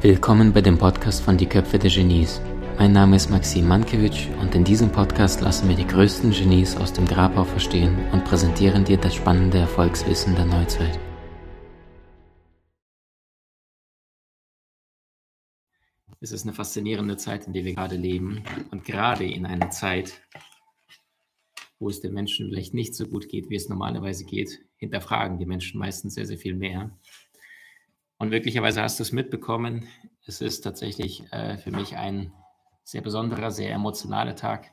Willkommen bei dem Podcast von Die Köpfe der Genies. Mein Name ist Maxim Mankewitsch und in diesem Podcast lassen wir die größten Genies aus dem Grabau verstehen und präsentieren dir das spannende Erfolgswissen der Neuzeit. Es ist eine faszinierende Zeit, in der wir gerade leben und gerade in einer Zeit, wo es den Menschen vielleicht nicht so gut geht, wie es normalerweise geht, hinterfragen die Menschen meistens sehr, sehr viel mehr. Und möglicherweise hast du es mitbekommen, es ist tatsächlich äh, für mich ein sehr besonderer, sehr emotionaler Tag.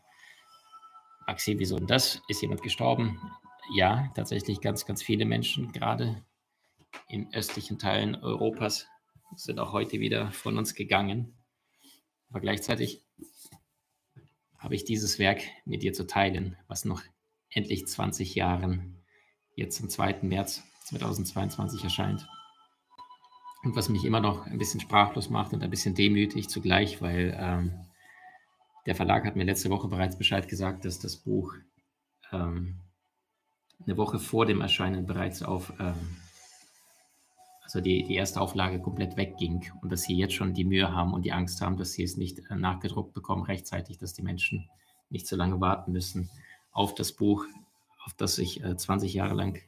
Maxi, wieso denn das? Ist jemand gestorben? Ja, tatsächlich ganz, ganz viele Menschen, gerade in östlichen Teilen Europas, sind auch heute wieder von uns gegangen. Aber gleichzeitig habe ich dieses Werk mit dir zu teilen, was noch endlich 20 Jahren jetzt am 2. März 2022 erscheint. Und was mich immer noch ein bisschen sprachlos macht und ein bisschen demütig zugleich, weil ähm, der Verlag hat mir letzte Woche bereits Bescheid gesagt, dass das Buch ähm, eine Woche vor dem Erscheinen bereits auf, ähm, also die, die erste Auflage komplett wegging und dass sie jetzt schon die Mühe haben und die Angst haben, dass sie es nicht äh, nachgedruckt bekommen rechtzeitig, dass die Menschen nicht so lange warten müssen auf das Buch, auf das ich äh, 20 Jahre lang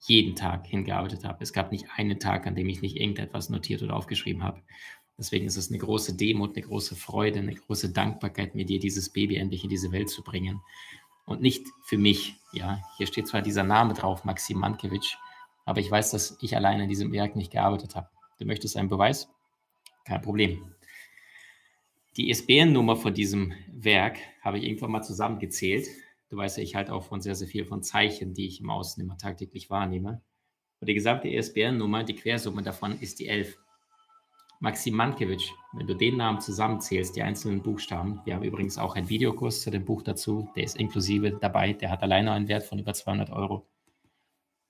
jeden Tag hingearbeitet habe. Es gab nicht einen Tag, an dem ich nicht irgendetwas notiert oder aufgeschrieben habe. Deswegen ist es eine große Demut, eine große Freude, eine große Dankbarkeit, mir dir dieses Baby endlich in diese Welt zu bringen. Und nicht für mich. Ja, hier steht zwar dieser Name drauf, Maxim Mankewitsch, aber ich weiß, dass ich alleine in diesem Werk nicht gearbeitet habe. Du möchtest einen Beweis? Kein Problem. Die ISBN-Nummer von diesem Werk habe ich irgendwann mal zusammengezählt. Du weißt ja, ich halte auch von sehr, sehr viel von Zeichen, die ich im Außen immer tagtäglich wahrnehme. Und die gesamte ISBN-Nummer, die Quersumme davon ist die 11. Maxim Mankiewicz, wenn du den Namen zusammenzählst, die einzelnen Buchstaben, wir haben übrigens auch einen Videokurs zu dem Buch dazu, der ist inklusive dabei, der hat alleine einen Wert von über 200 Euro.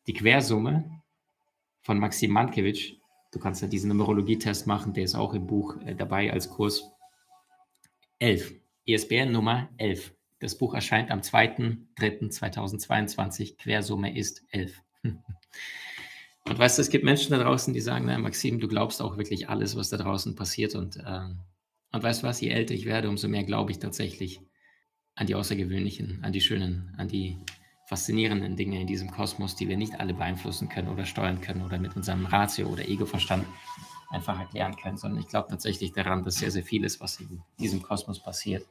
Die Quersumme von Maxim Mankiewicz, du kannst ja diesen Numerologietest machen, der ist auch im Buch äh, dabei als Kurs. 11. ISBN Nummer 11. Das Buch erscheint am 2.3.2022. Quersumme ist 11. Und weißt du, es gibt Menschen da draußen, die sagen, na Maxim, du glaubst auch wirklich alles, was da draußen passiert. Und, äh, und weißt du was, je älter ich werde, umso mehr glaube ich tatsächlich an die außergewöhnlichen, an die schönen, an die faszinierenden Dinge in diesem Kosmos, die wir nicht alle beeinflussen können oder steuern können oder mit unserem Ratio oder Egoverstand einfach erklären können, sondern ich glaube tatsächlich daran, dass sehr, sehr vieles, was in diesem Kosmos passiert,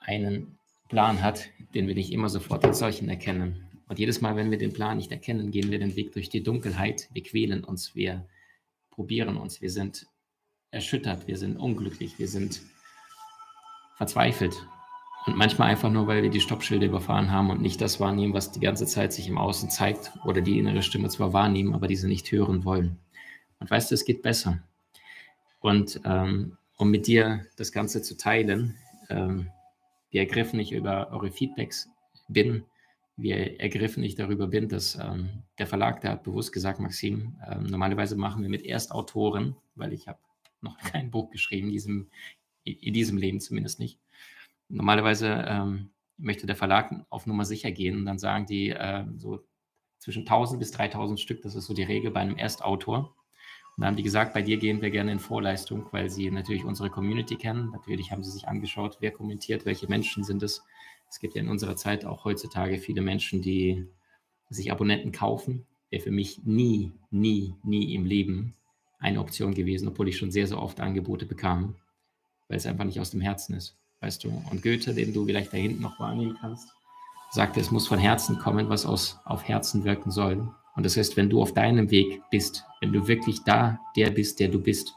einen Plan hat, den wir nicht immer sofort als solchen erkennen. Und jedes Mal, wenn wir den Plan nicht erkennen, gehen wir den Weg durch die Dunkelheit. Wir quälen uns, wir probieren uns, wir sind erschüttert, wir sind unglücklich, wir sind verzweifelt. Und manchmal einfach nur, weil wir die Stoppschilder überfahren haben und nicht das wahrnehmen, was die ganze Zeit sich im Außen zeigt oder die innere Stimme zwar wahrnehmen, aber diese nicht hören wollen. Und weißt du, es geht besser. Und ähm, um mit dir das Ganze zu teilen, ähm, wie ergriffen ich über eure Feedbacks bin, wie ergriffen ich darüber bin, dass ähm, der Verlag, der hat bewusst gesagt, Maxim, ähm, normalerweise machen wir mit Erstautoren, weil ich habe noch kein Buch geschrieben, diesem, in diesem Leben zumindest nicht. Normalerweise ähm, möchte der Verlag auf Nummer sicher gehen und dann sagen die äh, so zwischen 1000 bis 3000 Stück, das ist so die Regel bei einem Erstautor. Und dann haben die gesagt, bei dir gehen wir gerne in Vorleistung, weil sie natürlich unsere Community kennen. Natürlich haben sie sich angeschaut, wer kommentiert, welche Menschen sind es es gibt ja in unserer Zeit auch heutzutage viele Menschen, die sich Abonnenten kaufen. Wäre für mich nie, nie, nie im Leben eine Option gewesen, obwohl ich schon sehr, sehr oft Angebote bekam, weil es einfach nicht aus dem Herzen ist, weißt du. Und Goethe, den du vielleicht da hinten noch wahrnehmen kannst, sagte, es muss von Herzen kommen, was aus, auf Herzen wirken soll. Und das heißt, wenn du auf deinem Weg bist, wenn du wirklich da der bist, der du bist,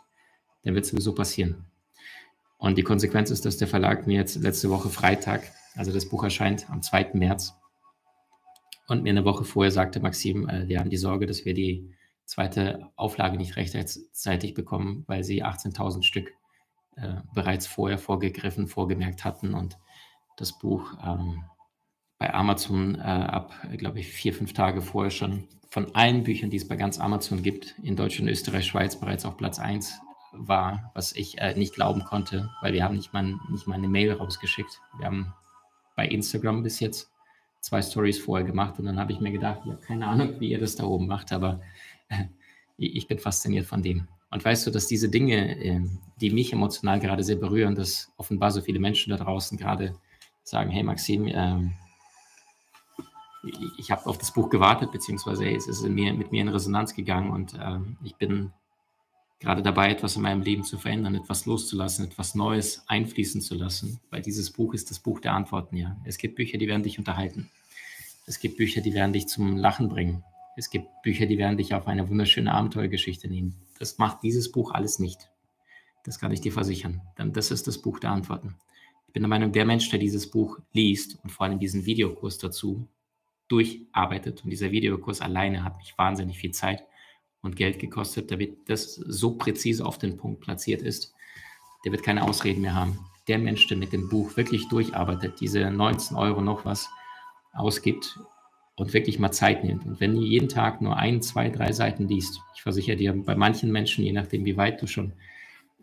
dann wird es sowieso passieren. Und die Konsequenz ist, dass der Verlag mir jetzt letzte Woche Freitag also das Buch erscheint am 2. März. Und mir eine Woche vorher sagte Maxim, äh, wir haben die Sorge, dass wir die zweite Auflage nicht rechtzeitig bekommen, weil sie 18.000 Stück äh, bereits vorher vorgegriffen, vorgemerkt hatten und das Buch ähm, bei Amazon äh, ab, glaube ich, vier, fünf Tage vorher schon von allen Büchern, die es bei ganz Amazon gibt, in Deutschland, Österreich, Schweiz bereits auf Platz 1 war, was ich äh, nicht glauben konnte, weil wir haben nicht mal, nicht mal eine Mail rausgeschickt. Wir haben bei Instagram bis jetzt zwei Stories vorher gemacht und dann habe ich mir gedacht, ja, keine Ahnung, wie ihr das da oben macht, aber äh, ich bin fasziniert von dem. Und weißt du, dass diese Dinge, äh, die mich emotional gerade sehr berühren, dass offenbar so viele Menschen da draußen gerade sagen, hey Maxim, ähm, ich habe auf das Buch gewartet, beziehungsweise es ist mir, mit mir in Resonanz gegangen und äh, ich bin gerade dabei, etwas in meinem Leben zu verändern, etwas loszulassen, etwas Neues einfließen zu lassen, weil dieses Buch ist das Buch der Antworten, ja. Es gibt Bücher, die werden dich unterhalten. Es gibt Bücher, die werden dich zum Lachen bringen. Es gibt Bücher, die werden dich auf eine wunderschöne Abenteuergeschichte nehmen. Das macht dieses Buch alles nicht. Das kann ich dir versichern. Denn das ist das Buch der Antworten. Ich bin der Meinung, der Mensch, der dieses Buch liest und vor allem diesen Videokurs dazu durcharbeitet, und dieser Videokurs alleine hat mich wahnsinnig viel Zeit und Geld gekostet, damit das so präzise auf den Punkt platziert ist, der wird keine Ausreden mehr haben. Der Mensch, der mit dem Buch wirklich durcharbeitet, diese 19 Euro noch was ausgibt und wirklich mal Zeit nimmt. Und wenn du jeden Tag nur ein, zwei, drei Seiten liest, ich versichere dir, bei manchen Menschen, je nachdem, wie weit du schon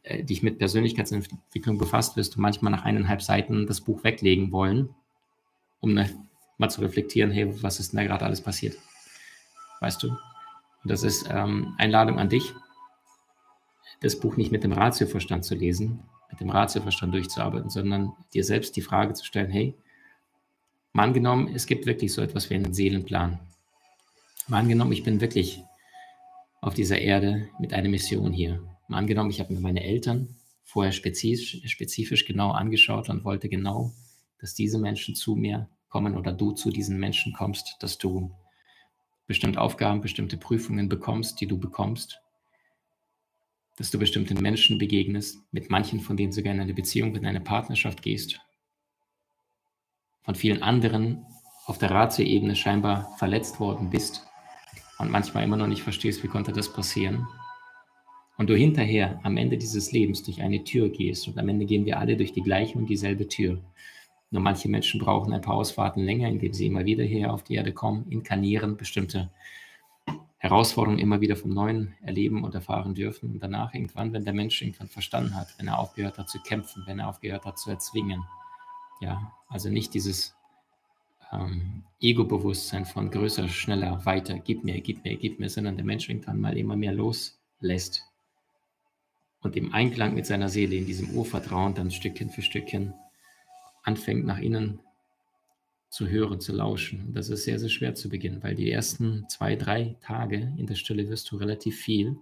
äh, dich mit Persönlichkeitsentwicklung befasst, wirst du manchmal nach eineinhalb Seiten das Buch weglegen wollen, um ne, mal zu reflektieren, hey, was ist denn da gerade alles passiert? Weißt du? Und das ist ähm, Einladung an dich, das Buch nicht mit dem Ratioverstand zu lesen, mit dem Ratioverstand durchzuarbeiten, sondern dir selbst die Frage zu stellen, hey, mal angenommen, es gibt wirklich so etwas wie einen Seelenplan. Mal angenommen, ich bin wirklich auf dieser Erde mit einer Mission hier. Mal angenommen, ich habe mir meine Eltern vorher spezifisch, spezifisch genau angeschaut und wollte genau, dass diese Menschen zu mir kommen oder du zu diesen Menschen kommst, dass du bestimmte Aufgaben, bestimmte Prüfungen bekommst, die du bekommst, dass du bestimmten Menschen begegnest, mit manchen von denen sogar in eine Beziehung, in eine Partnerschaft gehst, von vielen anderen auf der Ratioebene scheinbar verletzt worden bist und manchmal immer noch nicht verstehst, wie konnte das passieren. Und du hinterher am Ende dieses Lebens durch eine Tür gehst und am Ende gehen wir alle durch die gleiche und dieselbe Tür. Nur manche Menschen brauchen ein paar Ausfahrten länger, indem sie immer wieder hier auf die Erde kommen, inkarnieren, bestimmte Herausforderungen immer wieder vom Neuen erleben und erfahren dürfen. Und danach irgendwann, wenn der Mensch irgendwann verstanden hat, wenn er aufgehört hat zu kämpfen, wenn er aufgehört hat zu erzwingen. Ja, also nicht dieses ähm, Ego-Bewusstsein von größer, schneller, weiter, gib mir, gib mir, gib mir, sondern der Mensch irgendwann mal immer mehr loslässt und im Einklang mit seiner Seele, in diesem Urvertrauen dann Stückchen für Stückchen anfängt nach innen zu hören, zu lauschen. Das ist sehr, sehr schwer zu beginnen, weil die ersten zwei, drei Tage in der Stille wirst du relativ viel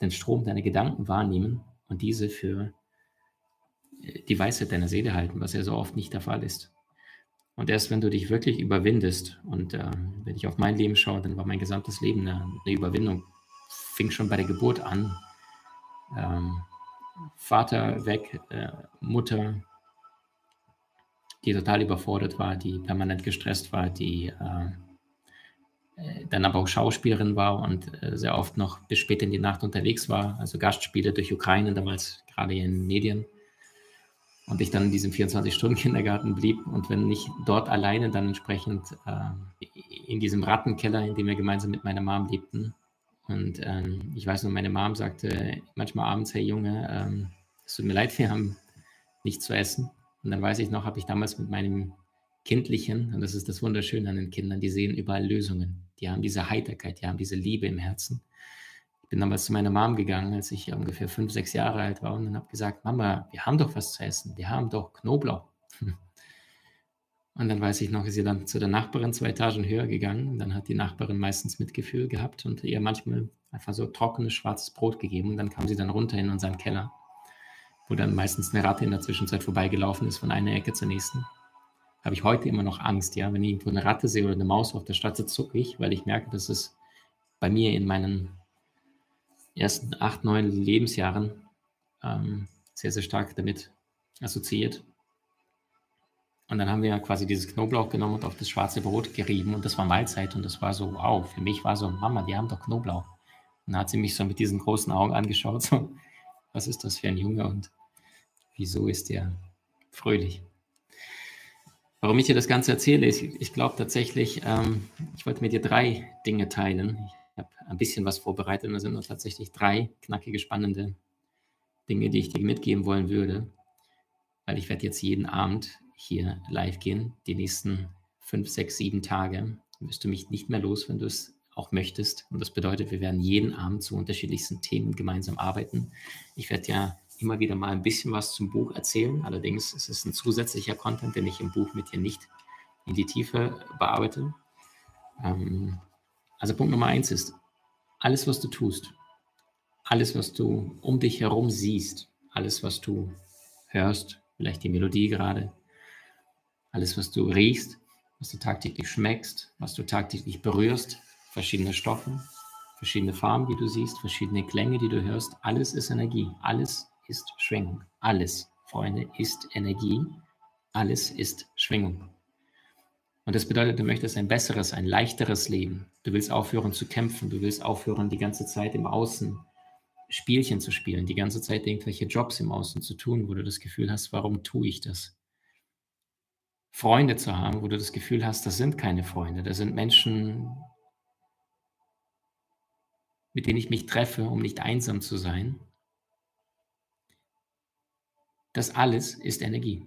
den Strom deiner Gedanken wahrnehmen und diese für die Weisheit deiner Seele halten, was ja so oft nicht der Fall ist. Und erst wenn du dich wirklich überwindest, und äh, wenn ich auf mein Leben schaue, dann war mein gesamtes Leben eine, eine Überwindung, fing schon bei der Geburt an. Ähm, Vater weg, äh, Mutter die total überfordert war, die permanent gestresst war, die äh, dann aber auch Schauspielerin war und äh, sehr oft noch bis spät in die Nacht unterwegs war, also Gastspiele durch Ukraine, damals gerade in den Medien. Und ich dann in diesem 24-Stunden-Kindergarten blieb und wenn nicht dort alleine, dann entsprechend äh, in diesem Rattenkeller, in dem wir gemeinsam mit meiner Mom lebten. Und ähm, ich weiß nur, meine Mom sagte manchmal abends, hey Junge, ähm, es tut mir leid, wir haben nichts zu essen. Und dann weiß ich noch, habe ich damals mit meinem Kindlichen, und das ist das Wunderschöne an den Kindern, die sehen überall Lösungen. Die haben diese Heiterkeit, die haben diese Liebe im Herzen. Bin damals zu meiner Mom gegangen, als ich ungefähr fünf, sechs Jahre alt war und dann habe gesagt, Mama, wir haben doch was zu essen, wir haben doch Knoblauch. Und dann weiß ich noch, ist sie dann zu der Nachbarin zwei Etagen höher gegangen. Dann hat die Nachbarin meistens Mitgefühl gehabt und ihr manchmal einfach so trockenes schwarzes Brot gegeben. Und dann kam sie dann runter in unseren Keller wo dann meistens eine Ratte in der Zwischenzeit vorbeigelaufen ist von einer Ecke zur nächsten. Habe ich heute immer noch Angst, ja. Wenn ich irgendwo eine Ratte sehe oder eine Maus auf der Straße, zucke ich, weil ich merke, dass es bei mir in meinen ersten acht, neun Lebensjahren ähm, sehr, sehr stark damit assoziiert. Und dann haben wir quasi dieses Knoblauch genommen und auf das schwarze Brot gerieben und das war Mahlzeit und das war so, wow, für mich war so, Mama, die haben doch Knoblauch. Und dann hat sie mich so mit diesen großen Augen angeschaut, so, was ist das für ein Junge und wieso ist er fröhlich? Warum ich dir das Ganze erzähle, ist, ich glaube tatsächlich, ähm, ich wollte mit dir drei Dinge teilen. Ich habe ein bisschen was vorbereitet und da sind nur tatsächlich drei knackige, spannende Dinge, die ich dir mitgeben wollen würde. Weil ich werde jetzt jeden Abend hier live gehen, die nächsten fünf, sechs, sieben Tage wirst du mich nicht mehr los, wenn du es auch möchtest. Und das bedeutet, wir werden jeden Abend zu unterschiedlichsten Themen gemeinsam arbeiten. Ich werde ja immer wieder mal ein bisschen was zum Buch erzählen. Allerdings ist es ein zusätzlicher Content, den ich im Buch mit dir nicht in die Tiefe bearbeite. Ähm, also Punkt Nummer eins ist, alles, was du tust, alles, was du um dich herum siehst, alles, was du hörst, vielleicht die Melodie gerade, alles, was du riechst, was du tagtäglich schmeckst, was du tagtäglich berührst, verschiedene Stoffe, verschiedene Farben, die du siehst, verschiedene Klänge, die du hörst, alles ist Energie, alles ist Schwingung, alles, Freunde, ist Energie, alles ist Schwingung. Und das bedeutet, du möchtest ein besseres, ein leichteres Leben. Du willst aufhören zu kämpfen, du willst aufhören, die ganze Zeit im Außen Spielchen zu spielen, die ganze Zeit irgendwelche Jobs im Außen zu tun, wo du das Gefühl hast, warum tue ich das? Freunde zu haben, wo du das Gefühl hast, das sind keine Freunde, das sind Menschen, mit denen ich mich treffe, um nicht einsam zu sein. Das alles ist Energie.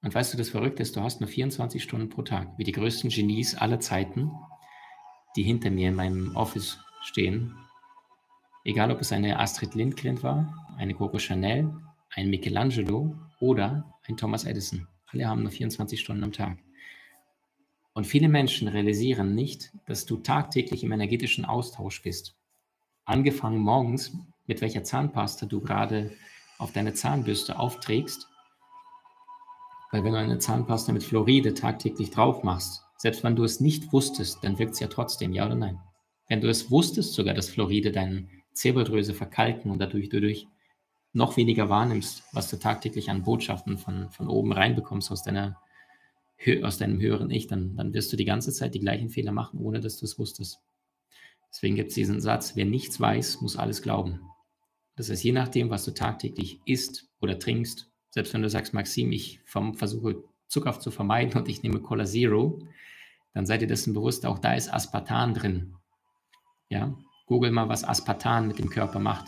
Und weißt du, das Verrückte ist, du hast nur 24 Stunden pro Tag, wie die größten Genies aller Zeiten, die hinter mir in meinem Office stehen, Egal, ob es eine Astrid Lindgren war, eine Coco Chanel, ein Michelangelo oder ein Thomas Edison. Alle haben nur 24 Stunden am Tag. Und viele Menschen realisieren nicht, dass du tagtäglich im energetischen Austausch bist. Angefangen morgens, mit welcher Zahnpasta du gerade auf deine Zahnbürste aufträgst. Weil wenn du eine Zahnpasta mit Fluoride tagtäglich drauf machst, selbst wenn du es nicht wusstest, dann wirkt es ja trotzdem, ja oder nein? Wenn du es wusstest sogar, dass Fluoride deinen Zirbeldrüse verkalken und dadurch du durch noch weniger wahrnimmst, was du tagtäglich an Botschaften von, von oben reinbekommst aus, deiner, aus deinem höheren Ich, dann, dann wirst du die ganze Zeit die gleichen Fehler machen, ohne dass du es wusstest. Deswegen gibt es diesen Satz, wer nichts weiß, muss alles glauben. Das heißt, je nachdem, was du tagtäglich isst oder trinkst, selbst wenn du sagst, Maxim, ich versuche Zucker zu vermeiden und ich nehme Cola Zero, dann seid ihr dessen bewusst, auch da ist Aspartan drin. Ja, Google mal, was Aspartan mit dem Körper macht.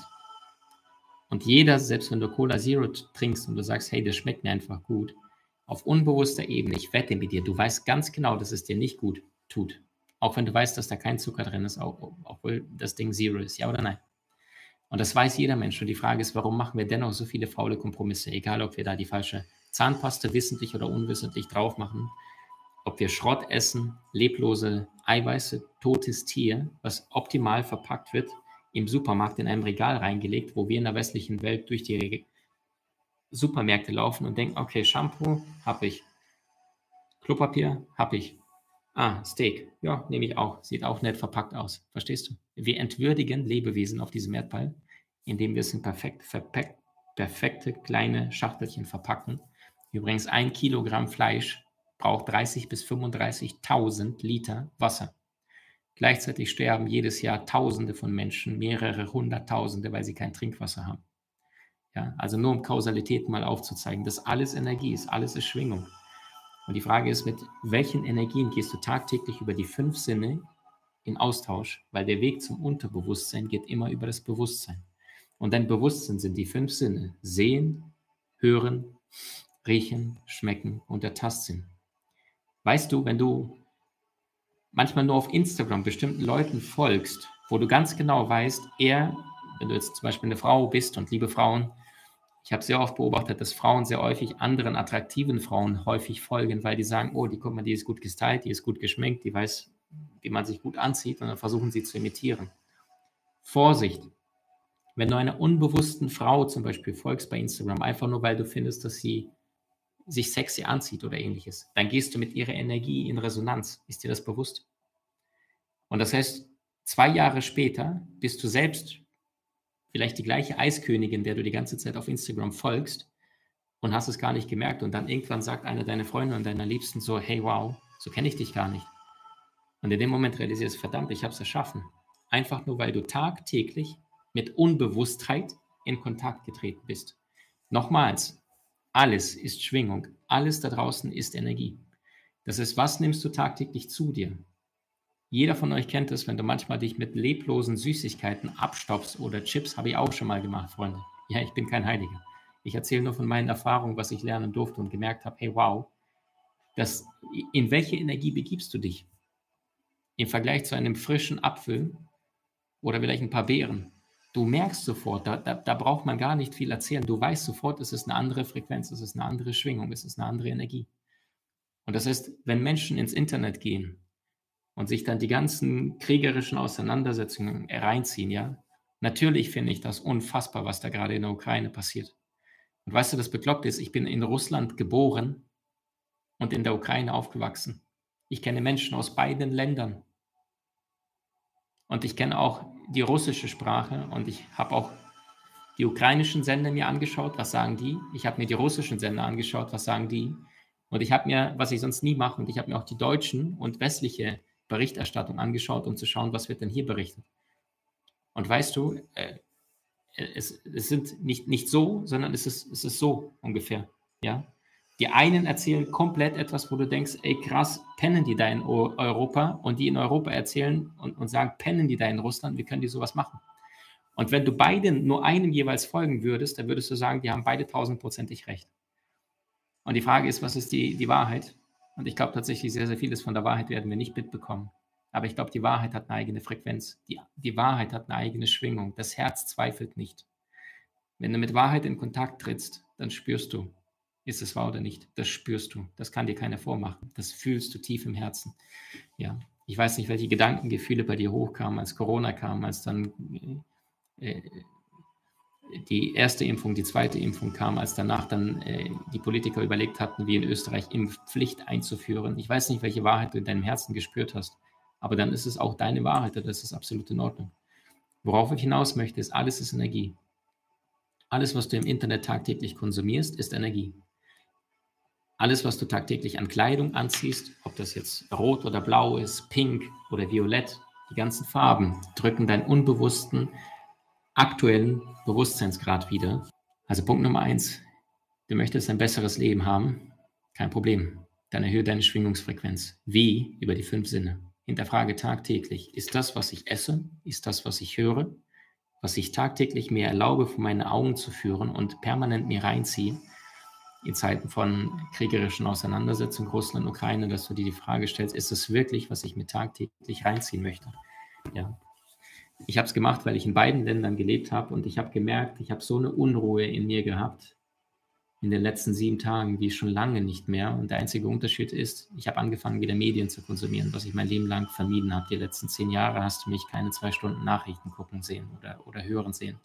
Und jeder, selbst wenn du Cola Zero trinkst und du sagst, hey, das schmeckt mir einfach gut, auf unbewusster Ebene, ich wette mit dir, du weißt ganz genau, dass es dir nicht gut tut. Auch wenn du weißt, dass da kein Zucker drin ist, obwohl das Ding Zero ist, ja oder nein? Und das weiß jeder Mensch. Und die Frage ist, warum machen wir dennoch so viele faule Kompromisse? Egal, ob wir da die falsche Zahnpaste wissentlich oder unwissentlich drauf machen ob wir Schrott essen, leblose Eiweiße, totes Tier, was optimal verpackt wird, im Supermarkt in einem Regal reingelegt, wo wir in der westlichen Welt durch die Supermärkte laufen und denken, okay, Shampoo habe ich, Klopapier habe ich, ah, Steak, ja, nehme ich auch, sieht auch nett verpackt aus, verstehst du? Wir entwürdigen Lebewesen auf diesem Erdball, indem wir es in perfekt, perfekte kleine Schachtelchen verpacken. Übrigens ein Kilogramm Fleisch braucht 30 bis 35.000 Liter Wasser. Gleichzeitig sterben jedes Jahr Tausende von Menschen, mehrere Hunderttausende, weil sie kein Trinkwasser haben. Ja, also nur um Kausalität mal aufzuzeigen, dass alles Energie ist, alles ist Schwingung. Und die Frage ist, mit welchen Energien gehst du tagtäglich über die fünf Sinne in Austausch? Weil der Weg zum Unterbewusstsein geht immer über das Bewusstsein. Und dein Bewusstsein sind die fünf Sinne. Sehen, hören, riechen, schmecken und der Tastsinn. Weißt du, wenn du manchmal nur auf Instagram bestimmten Leuten folgst, wo du ganz genau weißt, er, wenn du jetzt zum Beispiel eine Frau bist und liebe Frauen, ich habe sehr oft beobachtet, dass Frauen sehr häufig anderen attraktiven Frauen häufig folgen, weil die sagen, oh, die guck mal, die ist gut gestylt, die ist gut geschminkt, die weiß, wie man sich gut anzieht und dann versuchen sie zu imitieren. Vorsicht! Wenn du einer unbewussten Frau zum Beispiel folgst bei Instagram, einfach nur weil du findest, dass sie sich sexy anzieht oder ähnliches, dann gehst du mit ihrer Energie in Resonanz. Ist dir das bewusst? Und das heißt, zwei Jahre später bist du selbst vielleicht die gleiche Eiskönigin, der du die ganze Zeit auf Instagram folgst und hast es gar nicht gemerkt. Und dann irgendwann sagt einer deiner Freunde und deiner Liebsten so, hey, wow, so kenne ich dich gar nicht. Und in dem Moment realisierst du, verdammt, ich habe es erschaffen. Einfach nur, weil du tagtäglich mit Unbewusstheit in Kontakt getreten bist. Nochmals, alles ist Schwingung. Alles da draußen ist Energie. Das ist, was nimmst du tagtäglich zu dir? Jeder von euch kennt es, wenn du manchmal dich mit leblosen Süßigkeiten abstopfst oder Chips, habe ich auch schon mal gemacht, Freunde. Ja, ich bin kein Heiliger. Ich erzähle nur von meinen Erfahrungen, was ich lernen durfte und gemerkt habe, hey, wow, dass in welche Energie begibst du dich? Im Vergleich zu einem frischen Apfel oder vielleicht ein paar Beeren. Du merkst sofort, da, da, da braucht man gar nicht viel erzählen. Du weißt sofort, es ist eine andere Frequenz, es ist eine andere Schwingung, es ist eine andere Energie. Und das heißt, wenn Menschen ins Internet gehen und sich dann die ganzen kriegerischen Auseinandersetzungen reinziehen, ja, natürlich finde ich das unfassbar, was da gerade in der Ukraine passiert. Und weißt du, das Bekloppte ist, ich bin in Russland geboren und in der Ukraine aufgewachsen. Ich kenne Menschen aus beiden Ländern. Und ich kenne auch die russische Sprache und ich habe auch die ukrainischen Sender mir angeschaut, was sagen die? Ich habe mir die russischen Sender angeschaut, was sagen die? Und ich habe mir, was ich sonst nie mache, und ich habe mir auch die deutschen und westliche Berichterstattung angeschaut, um zu schauen, was wird denn hier berichtet. Und weißt du, äh, es, es sind nicht, nicht so, sondern es ist, es ist so ungefähr. Ja? Die einen erzählen komplett etwas, wo du denkst, ey krass, pennen die da in Europa und die in Europa erzählen und, und sagen, pennen die da in Russland, wie können die sowas machen? Und wenn du beiden nur einem jeweils folgen würdest, dann würdest du sagen, die haben beide tausendprozentig recht. Und die Frage ist, was ist die, die Wahrheit? Und ich glaube tatsächlich, sehr, sehr vieles von der Wahrheit werden wir nicht mitbekommen. Aber ich glaube, die Wahrheit hat eine eigene Frequenz. Die, die Wahrheit hat eine eigene Schwingung. Das Herz zweifelt nicht. Wenn du mit Wahrheit in Kontakt trittst, dann spürst du, ist es wahr oder nicht? Das spürst du. Das kann dir keiner vormachen. Das fühlst du tief im Herzen. Ja. Ich weiß nicht, welche Gedanken, Gefühle bei dir hochkamen, als Corona kam, als dann äh, die erste Impfung, die zweite Impfung kam, als danach dann äh, die Politiker überlegt hatten, wie in Österreich Impfpflicht einzuführen. Ich weiß nicht, welche Wahrheit du in deinem Herzen gespürt hast, aber dann ist es auch deine Wahrheit, das ist absolut in Ordnung. Worauf ich hinaus möchte, ist, alles ist Energie. Alles, was du im Internet tagtäglich konsumierst, ist Energie alles, was du tagtäglich an Kleidung anziehst, ob das jetzt rot oder blau ist, pink oder violett, die ganzen Farben drücken deinen unbewussten, aktuellen Bewusstseinsgrad wieder. Also Punkt Nummer eins, du möchtest ein besseres Leben haben, kein Problem. Dann erhöhe deine Schwingungsfrequenz. Wie? Über die fünf Sinne. Hinterfrage tagtäglich, ist das, was ich esse, ist das, was ich höre, was ich tagtäglich mir erlaube, vor meine Augen zu führen und permanent mir reinziehe, in Zeiten von kriegerischen Auseinandersetzungen Russland und Ukraine, dass du dir die Frage stellst, ist es wirklich, was ich mir tagtäglich reinziehen möchte? Ja. Ich habe es gemacht, weil ich in beiden Ländern gelebt habe und ich habe gemerkt, ich habe so eine Unruhe in mir gehabt in den letzten sieben Tagen wie schon lange nicht mehr. Und der einzige Unterschied ist, ich habe angefangen, wieder Medien zu konsumieren, was ich mein Leben lang vermieden habe. Die letzten zehn Jahre hast du mich keine zwei Stunden Nachrichten gucken sehen oder, oder hören sehen.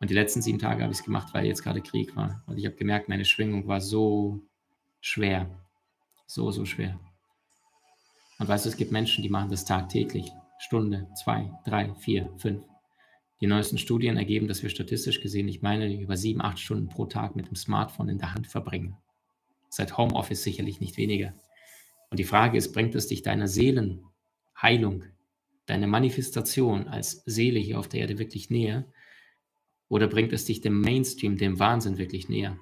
Und die letzten sieben Tage habe ich es gemacht, weil jetzt gerade Krieg war. Und ich habe gemerkt, meine Schwingung war so schwer. So, so schwer. Und weißt du, es gibt Menschen, die machen das tagtäglich. Stunde, zwei, drei, vier, fünf. Die neuesten Studien ergeben, dass wir statistisch gesehen, ich meine, über sieben, acht Stunden pro Tag mit dem Smartphone in der Hand verbringen. Seit Homeoffice sicherlich nicht weniger. Und die Frage ist, bringt es dich deiner Seelenheilung, deine Manifestation als Seele hier auf der Erde wirklich näher? Oder bringt es dich dem Mainstream, dem Wahnsinn wirklich näher?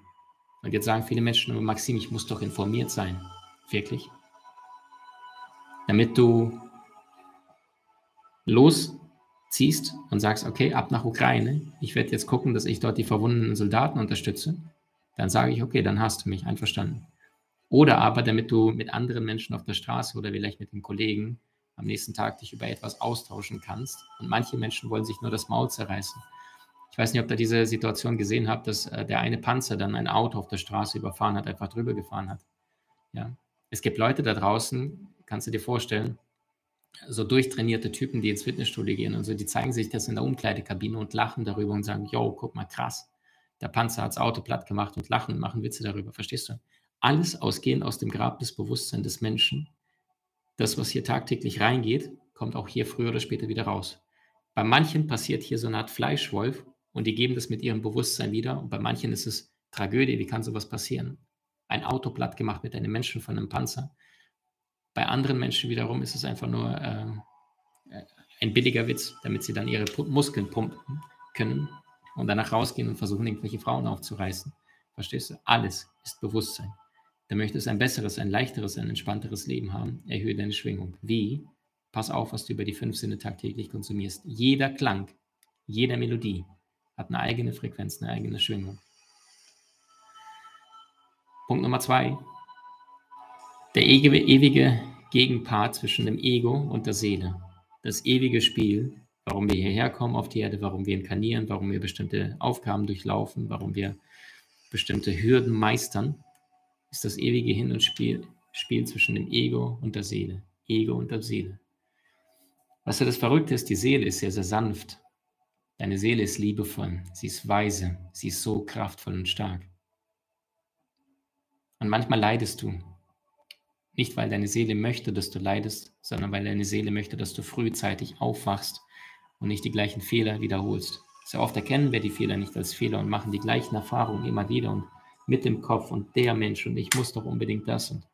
Und jetzt sagen viele Menschen, aber Maxim, ich muss doch informiert sein. Wirklich? Damit du losziehst und sagst, okay, ab nach Ukraine, ich werde jetzt gucken, dass ich dort die verwundeten Soldaten unterstütze, dann sage ich, okay, dann hast du mich einverstanden. Oder aber, damit du mit anderen Menschen auf der Straße oder vielleicht mit den Kollegen am nächsten Tag dich über etwas austauschen kannst. Und manche Menschen wollen sich nur das Maul zerreißen. Ich weiß nicht, ob ihr diese Situation gesehen habt, dass äh, der eine Panzer dann ein Auto auf der Straße überfahren hat, einfach drüber gefahren hat. Ja. Es gibt Leute da draußen, kannst du dir vorstellen, so durchtrainierte Typen, die ins Fitnessstudio gehen und so, die zeigen sich das in der Umkleidekabine und lachen darüber und sagen, yo, guck mal, krass, der Panzer hat das Auto platt gemacht und lachen und machen Witze darüber, verstehst du? Alles ausgehend aus dem Grab des Bewusstseins des Menschen. Das, was hier tagtäglich reingeht, kommt auch hier früher oder später wieder raus. Bei manchen passiert hier so eine Art Fleischwolf und die geben das mit ihrem Bewusstsein wieder. Und bei manchen ist es Tragödie, wie kann sowas passieren? Ein Auto platt gemacht mit einem Menschen von einem Panzer. Bei anderen Menschen wiederum ist es einfach nur äh, ein billiger Witz, damit sie dann ihre Muskeln pumpen können und danach rausgehen und versuchen, irgendwelche Frauen aufzureißen. Verstehst du? Alles ist Bewusstsein. Du möchtest ein besseres, ein leichteres, ein entspannteres Leben haben. Erhöhe deine Schwingung. Wie? Pass auf, was du über die fünf Sinne tagtäglich konsumierst. Jeder Klang, jede Melodie, hat eine eigene Frequenz, eine eigene Schwingung. Punkt Nummer zwei. Der ewige Gegenpart zwischen dem Ego und der Seele. Das ewige Spiel, warum wir hierher kommen auf die Erde, warum wir inkarnieren, warum wir bestimmte Aufgaben durchlaufen, warum wir bestimmte Hürden meistern, ist das ewige Hin- und Spiel, Spiel zwischen dem Ego und der Seele. Ego und der Seele. Was ja das Verrückte ist, die Seele ist sehr, sehr sanft. Deine Seele ist liebevoll, sie ist weise, sie ist so kraftvoll und stark. Und manchmal leidest du. Nicht, weil deine Seele möchte, dass du leidest, sondern weil deine Seele möchte, dass du frühzeitig aufwachst und nicht die gleichen Fehler wiederholst. Sehr oft erkennen wir die Fehler nicht als Fehler und machen die gleichen Erfahrungen immer wieder und mit dem Kopf und der Mensch und ich muss doch unbedingt das und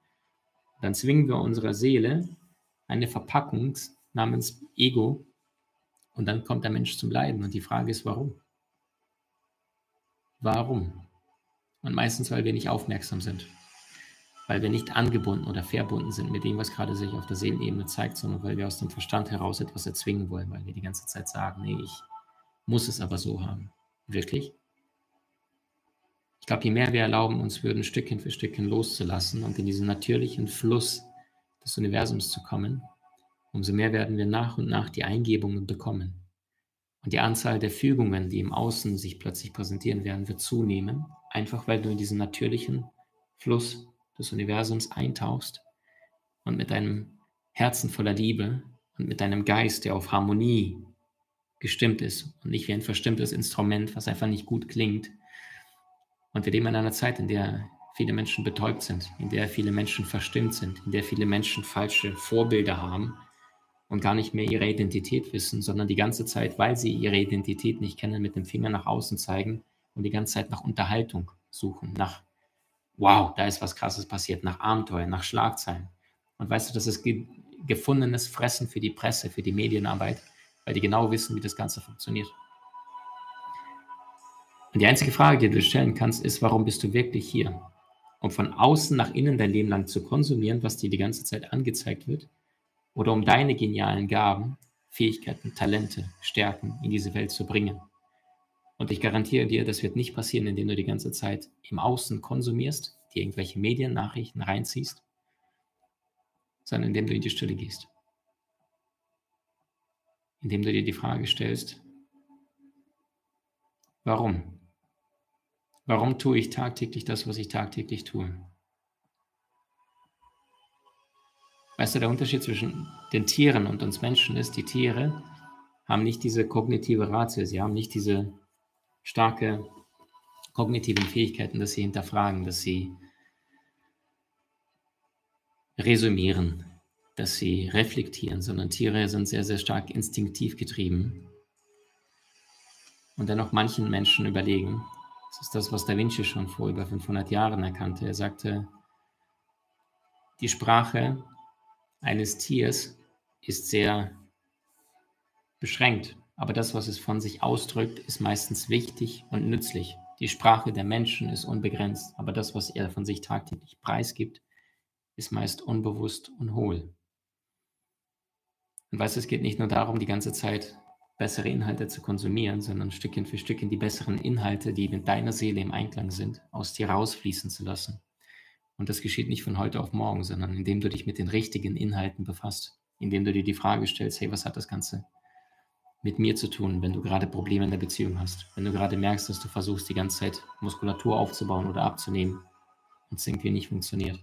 dann zwingen wir unserer Seele eine Verpackung namens Ego und dann kommt der Mensch zum Leiden und die Frage ist, warum? Warum? Und meistens, weil wir nicht aufmerksam sind, weil wir nicht angebunden oder verbunden sind mit dem, was gerade sich auf der Seelenebene zeigt, sondern weil wir aus dem Verstand heraus etwas erzwingen wollen, weil wir die ganze Zeit sagen, nee, ich muss es aber so haben. Wirklich? Ich glaube, je mehr wir erlauben, uns würden Stückchen für Stückchen loszulassen und in diesen natürlichen Fluss des Universums zu kommen, umso mehr werden wir nach und nach die Eingebungen bekommen. Und die Anzahl der Fügungen, die im Außen sich plötzlich präsentieren werden, wird zunehmen, einfach weil du in diesen natürlichen Fluss des Universums eintauchst und mit deinem Herzen voller Liebe und mit deinem Geist, der auf Harmonie gestimmt ist und nicht wie ein verstimmtes Instrument, was einfach nicht gut klingt. Und wir leben in einer Zeit, in der viele Menschen betäubt sind, in der viele Menschen verstimmt sind, in der viele Menschen falsche Vorbilder haben und gar nicht mehr ihre Identität wissen, sondern die ganze Zeit, weil sie ihre Identität nicht kennen, mit dem Finger nach außen zeigen und die ganze Zeit nach Unterhaltung suchen, nach wow, da ist was Krasses passiert, nach Abenteuer, nach Schlagzeilen. Und weißt du, das ist ge gefundenes Fressen für die Presse, für die Medienarbeit, weil die genau wissen, wie das Ganze funktioniert. Und die einzige Frage, die du stellen kannst, ist, warum bist du wirklich hier? Um von außen nach innen dein Leben lang zu konsumieren, was dir die ganze Zeit angezeigt wird, oder um deine genialen Gaben, Fähigkeiten, Talente, Stärken in diese Welt zu bringen. Und ich garantiere dir, das wird nicht passieren, indem du die ganze Zeit im Außen konsumierst, dir irgendwelche Mediennachrichten reinziehst, sondern indem du in die Stille gehst. Indem du dir die Frage stellst, warum? Warum tue ich tagtäglich das, was ich tagtäglich tue? Weißt du, der Unterschied zwischen den Tieren und uns Menschen ist, die Tiere haben nicht diese kognitive Ratio, sie haben nicht diese starke kognitiven Fähigkeiten, dass sie hinterfragen, dass sie resümieren, dass sie reflektieren, sondern Tiere sind sehr, sehr stark instinktiv getrieben und dennoch manchen Menschen überlegen. Das ist das, was Da Vinci schon vor über 500 Jahren erkannte. Er sagte, die Sprache eines Tiers ist sehr beschränkt, aber das, was es von sich ausdrückt, ist meistens wichtig und nützlich. Die Sprache der Menschen ist unbegrenzt, aber das, was er von sich tagtäglich preisgibt, ist meist unbewusst und hohl. Und weißt du, es geht nicht nur darum, die ganze Zeit bessere Inhalte zu konsumieren, sondern Stückchen für Stückchen die besseren Inhalte, die mit deiner Seele im Einklang sind, aus dir rausfließen zu lassen. Und das geschieht nicht von heute auf morgen, sondern indem du dich mit den richtigen Inhalten befasst, indem du dir die Frage stellst, hey, was hat das Ganze mit mir zu tun, wenn du gerade Probleme in der Beziehung hast, wenn du gerade merkst, dass du versuchst, die ganze Zeit Muskulatur aufzubauen oder abzunehmen und es irgendwie nicht funktioniert.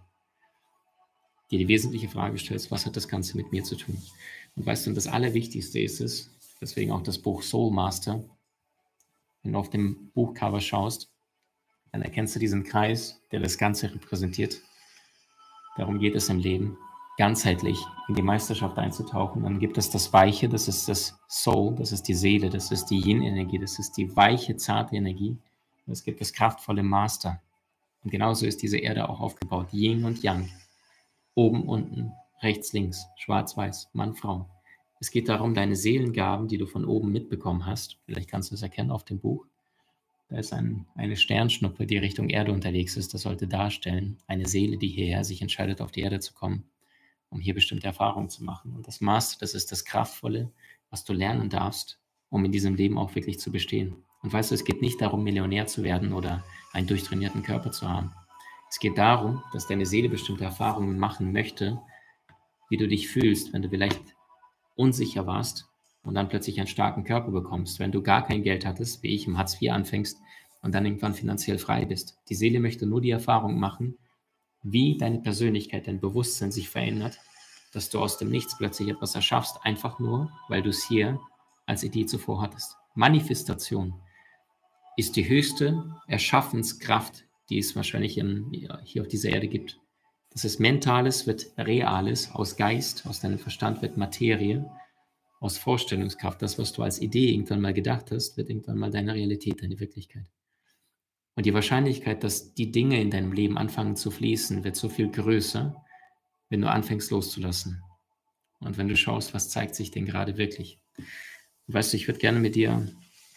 Dir die wesentliche Frage stellst, was hat das Ganze mit mir zu tun? Und weißt du, das Allerwichtigste ist es, deswegen auch das Buch Soul Master, wenn du auf dem Buchcover schaust, dann erkennst du diesen Kreis, der das Ganze repräsentiert. Darum geht es im Leben, ganzheitlich in die Meisterschaft einzutauchen. Dann gibt es das Weiche, das ist das Soul, das ist die Seele, das ist die Yin-Energie, das ist die weiche, zarte Energie. Und es gibt das kraftvolle Master. Und genauso ist diese Erde auch aufgebaut. Yin und Yang. Oben, unten, rechts, links, schwarz, weiß, Mann, Frau. Es geht darum, deine Seelengaben, die du von oben mitbekommen hast, vielleicht kannst du es erkennen auf dem Buch, da ist ein, eine Sternschnuppe, die Richtung Erde unterwegs ist. Das sollte darstellen, eine Seele, die hierher sich entscheidet, auf die Erde zu kommen, um hier bestimmte Erfahrungen zu machen. Und das Master, das ist das Kraftvolle, was du lernen darfst, um in diesem Leben auch wirklich zu bestehen. Und weißt du, es geht nicht darum, Millionär zu werden oder einen durchtrainierten Körper zu haben. Es geht darum, dass deine Seele bestimmte Erfahrungen machen möchte, wie du dich fühlst, wenn du vielleicht unsicher warst und dann plötzlich einen starken Körper bekommst, wenn du gar kein Geld hattest, wie ich im Hartz IV anfängst und dann irgendwann finanziell frei bist. Die Seele möchte nur die Erfahrung machen, wie deine Persönlichkeit, dein Bewusstsein sich verändert, dass du aus dem Nichts plötzlich etwas erschaffst, einfach nur, weil du es hier als Idee zuvor hattest. Manifestation ist die höchste Erschaffenskraft, die es wahrscheinlich in, hier auf dieser Erde gibt. Das ist Mentales wird Reales, aus Geist, aus deinem Verstand wird Materie, aus Vorstellungskraft. Das, was du als Idee irgendwann mal gedacht hast, wird irgendwann mal deine Realität, deine Wirklichkeit. Und die Wahrscheinlichkeit, dass die Dinge in deinem Leben anfangen zu fließen, wird so viel größer, wenn du anfängst loszulassen. Und wenn du schaust, was zeigt sich denn gerade wirklich. Und weißt du, ich würde gerne mit dir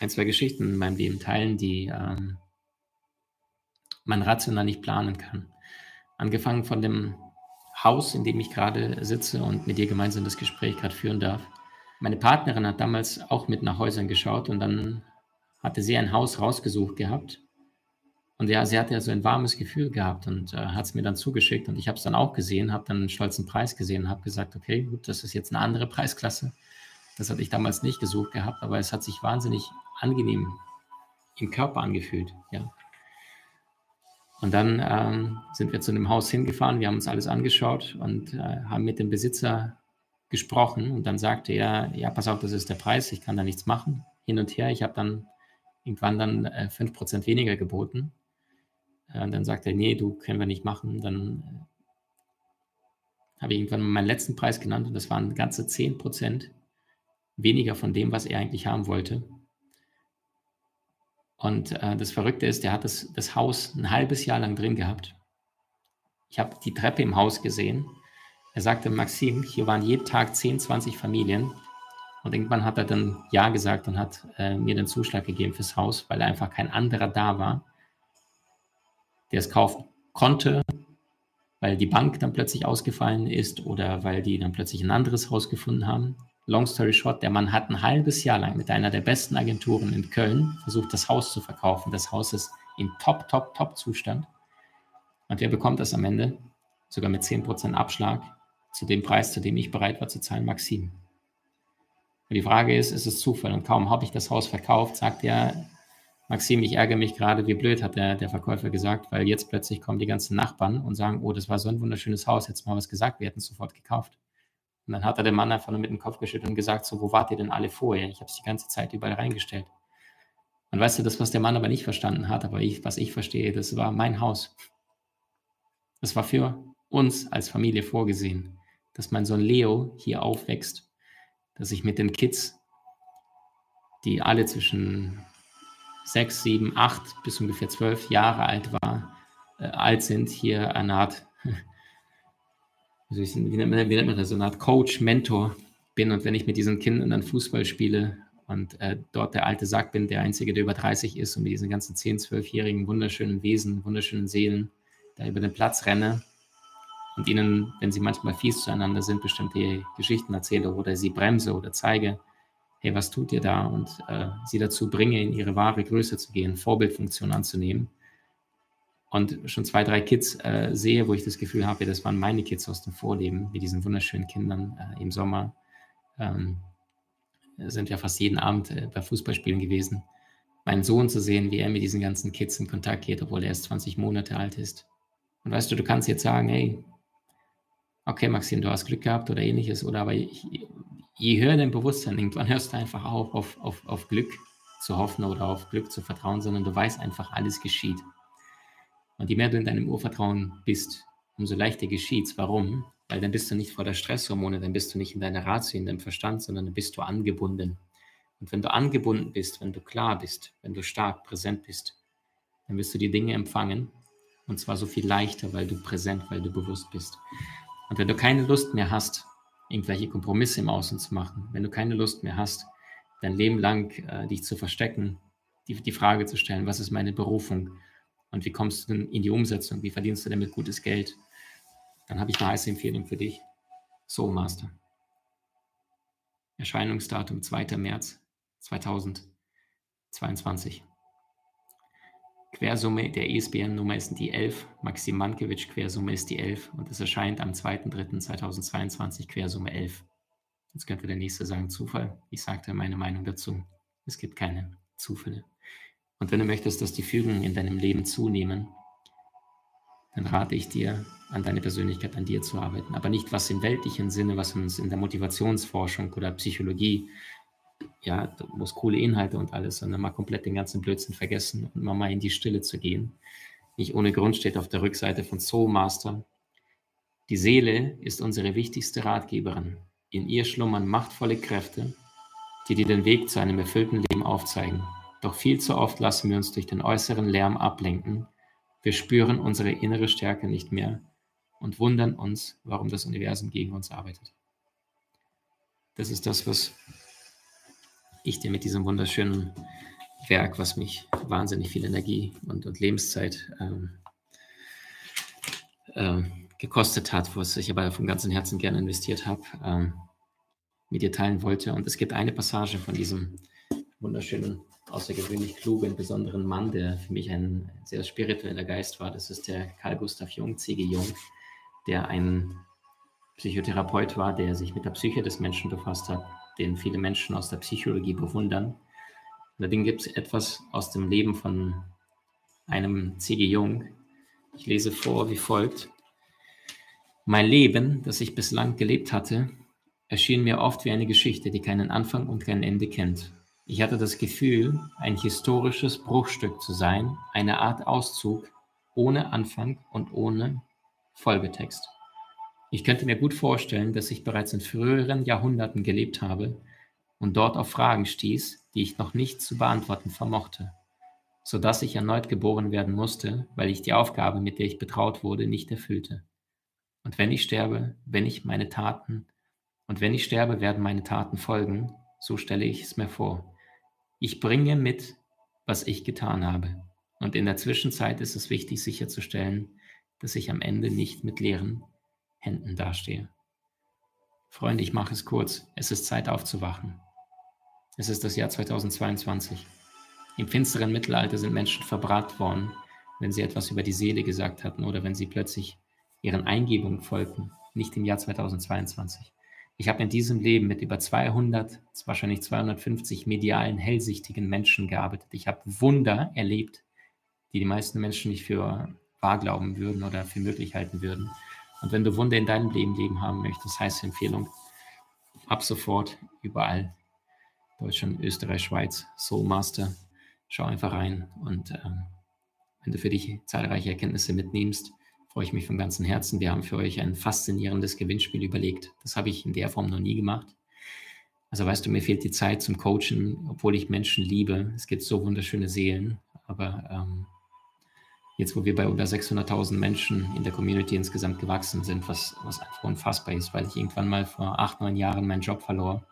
ein, zwei Geschichten in meinem Leben teilen, die ähm, man rational nicht planen kann. Angefangen von dem Haus, in dem ich gerade sitze und mit dir gemeinsam das Gespräch gerade führen darf. Meine Partnerin hat damals auch mit nach Häusern geschaut und dann hatte sie ein Haus rausgesucht gehabt und ja, sie hatte ja so ein warmes Gefühl gehabt und äh, hat es mir dann zugeschickt und ich habe es dann auch gesehen, habe dann einen stolzen Preis gesehen und habe gesagt, okay, gut, das ist jetzt eine andere Preisklasse. Das hatte ich damals nicht gesucht gehabt, aber es hat sich wahnsinnig angenehm im Körper angefühlt, ja. Und dann ähm, sind wir zu dem Haus hingefahren, wir haben uns alles angeschaut und äh, haben mit dem Besitzer gesprochen und dann sagte er, ja, pass auf, das ist der Preis, ich kann da nichts machen. Hin und her, ich habe dann irgendwann dann äh, 5% weniger geboten äh, dann sagt er, nee, du können wir nicht machen. Dann äh, habe ich irgendwann meinen letzten Preis genannt und das waren ganze 10 Prozent weniger von dem, was er eigentlich haben wollte. Und äh, das Verrückte ist, er hat das, das Haus ein halbes Jahr lang drin gehabt. Ich habe die Treppe im Haus gesehen. Er sagte, Maxim, hier waren jeden Tag 10, 20 Familien. Und irgendwann hat er dann Ja gesagt und hat äh, mir den Zuschlag gegeben fürs Haus, weil einfach kein anderer da war der es kaufen konnte, weil die Bank dann plötzlich ausgefallen ist oder weil die dann plötzlich ein anderes Haus gefunden haben. Long story short, der Mann hat ein halbes Jahr lang mit einer der besten Agenturen in Köln versucht, das Haus zu verkaufen. Das Haus ist in top, top, top Zustand. Und wer bekommt das am Ende? Sogar mit 10% Abschlag zu dem Preis, zu dem ich bereit war zu zahlen, Maxim. Und die Frage ist, ist es Zufall? Und kaum habe ich das Haus verkauft, sagt er, Maxim, ich ärgere mich gerade, wie blöd, hat der, der Verkäufer gesagt, weil jetzt plötzlich kommen die ganzen Nachbarn und sagen, oh, das war so ein wunderschönes Haus, jetzt mal was gesagt, wir hätten es sofort gekauft. Und dann hat er dem Mann einfach nur mit dem Kopf geschüttelt und gesagt, so, wo wart ihr denn alle vorher? Ich habe es die ganze Zeit überall reingestellt. Und weißt du, das, was der Mann aber nicht verstanden hat, aber ich, was ich verstehe, das war mein Haus. Das war für uns als Familie vorgesehen, dass mein Sohn Leo hier aufwächst, dass ich mit den Kids, die alle zwischen sechs, sieben, acht bis ungefähr zwölf Jahre alt war, äh, alt sind, hier eine Art, wie nennt, man, wie nennt man das, so eine Art Coach, Mentor bin. Und wenn ich mit diesen Kindern dann Fußball spiele und äh, dort der alte Sack bin, der Einzige, der über 30 ist und mit diesen ganzen 10-, 12-jährigen wunderschönen Wesen, wunderschönen Seelen da über den Platz renne und ihnen, wenn sie manchmal fies zueinander sind, bestimmte Geschichten erzähle oder sie bremse oder zeige, hey, was tut ihr da? Und äh, sie dazu bringe, in ihre wahre Größe zu gehen, Vorbildfunktion anzunehmen. Und schon zwei, drei Kids äh, sehe, wo ich das Gefühl habe, das waren meine Kids aus dem Vorleben, mit diesen wunderschönen Kindern äh, im Sommer. Ähm, sind ja fast jeden Abend äh, bei Fußballspielen gewesen. Meinen Sohn zu sehen, wie er mit diesen ganzen Kids in Kontakt geht, obwohl er erst 20 Monate alt ist. Und weißt du, du kannst jetzt sagen, hey, okay, Maxim, du hast Glück gehabt oder ähnliches, oder aber ich, je höher dein Bewusstsein, irgendwann hörst du einfach auf, auf, auf, auf Glück zu hoffen oder auf Glück zu vertrauen, sondern du weißt einfach, alles geschieht. Und je mehr du in deinem Urvertrauen bist, umso leichter geschieht es. Warum? Weil dann bist du nicht vor der Stresshormone, dann bist du nicht in deiner Ratio, in deinem Verstand, sondern dann bist du angebunden. Und wenn du angebunden bist, wenn du klar bist, wenn du stark präsent bist, dann wirst du die Dinge empfangen. Und zwar so viel leichter, weil du präsent, weil du bewusst bist. Und wenn du keine Lust mehr hast, irgendwelche Kompromisse im Außen zu machen, wenn du keine Lust mehr hast, dein Leben lang äh, dich zu verstecken, die, die Frage zu stellen, was ist meine Berufung und wie kommst du denn in die Umsetzung, wie verdienst du damit gutes Geld, dann habe ich eine heiße Empfehlung für dich. Soul Master. Erscheinungsdatum 2. März 2022. Quersumme der ISBN-Nummer ist die 11. Maxim Mankiewicz Quersumme ist die 11 und es erscheint am 2.3.2022 Quersumme 11. Jetzt könnte der Nächste sagen Zufall. Ich sagte meine Meinung dazu. Es gibt keine Zufälle. Und wenn du möchtest, dass die Fügungen in deinem Leben zunehmen, dann rate ich dir, an deiner Persönlichkeit, an dir zu arbeiten. Aber nicht was im weltlichen Sinne, was uns in der Motivationsforschung oder Psychologie, ja, du musst coole Inhalte und alles, sondern mal komplett den ganzen Blödsinn vergessen und mal, mal in die Stille zu gehen. Nicht ohne Grund steht auf der Rückseite von Soul Master, die Seele ist unsere wichtigste Ratgeberin. In ihr schlummern machtvolle Kräfte, die dir den Weg zu einem erfüllten Leben aufzeigen. Doch viel zu oft lassen wir uns durch den äußeren Lärm ablenken. Wir spüren unsere innere Stärke nicht mehr und wundern uns, warum das Universum gegen uns arbeitet. Das ist das, was ich dir mit diesem wunderschönen Werk, was mich wahnsinnig viel Energie und, und Lebenszeit ähm, äh, gekostet hat, was ich aber von ganzem Herzen gerne investiert habe, ähm, mit dir teilen wollte. Und es gibt eine Passage von diesem wunderschönen, außergewöhnlich klugen, besonderen Mann, der für mich ein sehr spiritueller Geist war. Das ist der Karl Gustav Jung, C.G. Jung der ein Psychotherapeut war, der sich mit der Psyche des Menschen befasst hat, den viele Menschen aus der Psychologie bewundern. Allerdings gibt es etwas aus dem Leben von einem C.G. Jung. Ich lese vor wie folgt. Mein Leben, das ich bislang gelebt hatte, erschien mir oft wie eine Geschichte, die keinen Anfang und kein Ende kennt. Ich hatte das Gefühl, ein historisches Bruchstück zu sein, eine Art Auszug ohne Anfang und ohne Folgetext. Ich könnte mir gut vorstellen, dass ich bereits in früheren Jahrhunderten gelebt habe und dort auf Fragen stieß, die ich noch nicht zu beantworten vermochte, so dass ich erneut geboren werden musste, weil ich die Aufgabe, mit der ich betraut wurde, nicht erfüllte. Und wenn ich sterbe, wenn ich meine Taten, und wenn ich sterbe, werden meine Taten folgen, so stelle ich es mir vor. Ich bringe mit, was ich getan habe. Und in der Zwischenzeit ist es wichtig sicherzustellen, dass ich am Ende nicht mit leeren Händen dastehe. Freunde, ich mache es kurz. Es ist Zeit aufzuwachen. Es ist das Jahr 2022. Im finsteren Mittelalter sind Menschen verbrannt worden, wenn sie etwas über die Seele gesagt hatten oder wenn sie plötzlich ihren Eingebungen folgten, nicht im Jahr 2022. Ich habe in diesem Leben mit über 200, wahrscheinlich 250 medialen, hellsichtigen Menschen gearbeitet. Ich habe Wunder erlebt, die die meisten Menschen nicht für wahr glauben würden oder für möglich halten würden. Und wenn du Wunder in deinem Leben leben haben möchtest, heißt Empfehlung, ab sofort überall, Deutschland, Österreich, Schweiz, Soulmaster, schau einfach rein und ähm, wenn du für dich zahlreiche Erkenntnisse mitnimmst, freue ich mich von ganzem Herzen. Wir haben für euch ein faszinierendes Gewinnspiel überlegt. Das habe ich in der Form noch nie gemacht. Also weißt du, mir fehlt die Zeit zum Coachen, obwohl ich Menschen liebe. Es gibt so wunderschöne Seelen, aber ähm, jetzt wo wir bei über 600.000 Menschen in der Community insgesamt gewachsen sind, was, was einfach unfassbar ist, weil ich irgendwann mal vor acht, neun Jahren meinen Job verlor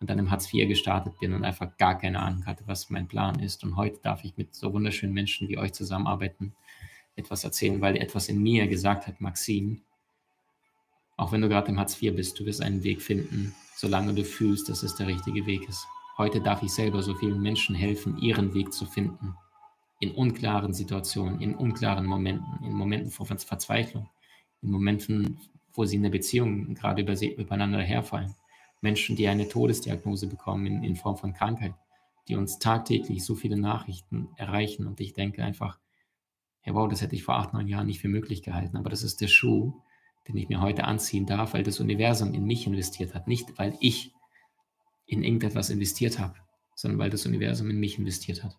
und dann im Hartz IV gestartet bin und einfach gar keine Ahnung hatte, was mein Plan ist. Und heute darf ich mit so wunderschönen Menschen wie euch zusammenarbeiten, etwas erzählen, weil etwas in mir gesagt hat, Maxim, auch wenn du gerade im Hartz IV bist, du wirst einen Weg finden, solange du fühlst, dass es der richtige Weg ist. Heute darf ich selber so vielen Menschen helfen, ihren Weg zu finden in unklaren Situationen, in unklaren Momenten, in Momenten von Verzweiflung, in Momenten, wo sie in der Beziehung gerade über, übereinander herfallen. Menschen, die eine Todesdiagnose bekommen in, in Form von Krankheit, die uns tagtäglich so viele Nachrichten erreichen. Und ich denke einfach, ja wow, das hätte ich vor acht, neun Jahren nicht für möglich gehalten. Aber das ist der Schuh, den ich mir heute anziehen darf, weil das Universum in mich investiert hat. Nicht, weil ich in irgendetwas investiert habe, sondern weil das Universum in mich investiert hat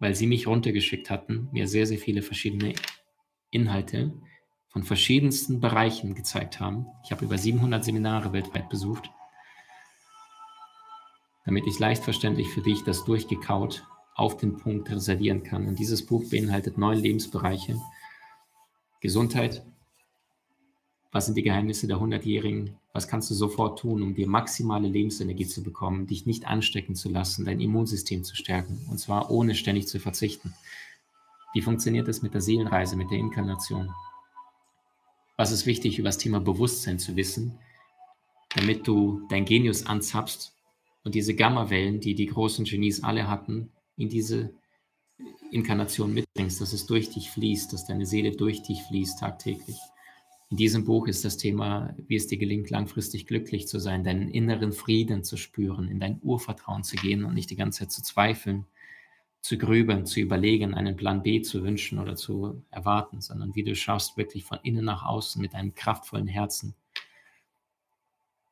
weil sie mich runtergeschickt hatten, mir sehr, sehr viele verschiedene Inhalte von verschiedensten Bereichen gezeigt haben. Ich habe über 700 Seminare weltweit besucht, damit ich leicht verständlich für dich das durchgekaut auf den Punkt reservieren kann. Und dieses Buch beinhaltet neun Lebensbereiche. Gesundheit, was sind die Geheimnisse der 100-Jährigen? Was kannst du sofort tun, um dir maximale Lebensenergie zu bekommen, dich nicht anstecken zu lassen, dein Immunsystem zu stärken und zwar ohne ständig zu verzichten? Wie funktioniert es mit der Seelenreise, mit der Inkarnation? Was ist wichtig über das Thema Bewusstsein zu wissen, damit du dein Genius anzapfst und diese Gammawellen, die die großen Genies alle hatten, in diese Inkarnation mitbringst, dass es durch dich fließt, dass deine Seele durch dich fließt tagtäglich. In diesem Buch ist das Thema, wie es dir gelingt, langfristig glücklich zu sein, deinen inneren Frieden zu spüren, in dein Urvertrauen zu gehen und nicht die ganze Zeit zu zweifeln, zu grübeln, zu überlegen, einen Plan B zu wünschen oder zu erwarten, sondern wie du schaffst, wirklich von innen nach außen mit einem kraftvollen Herzen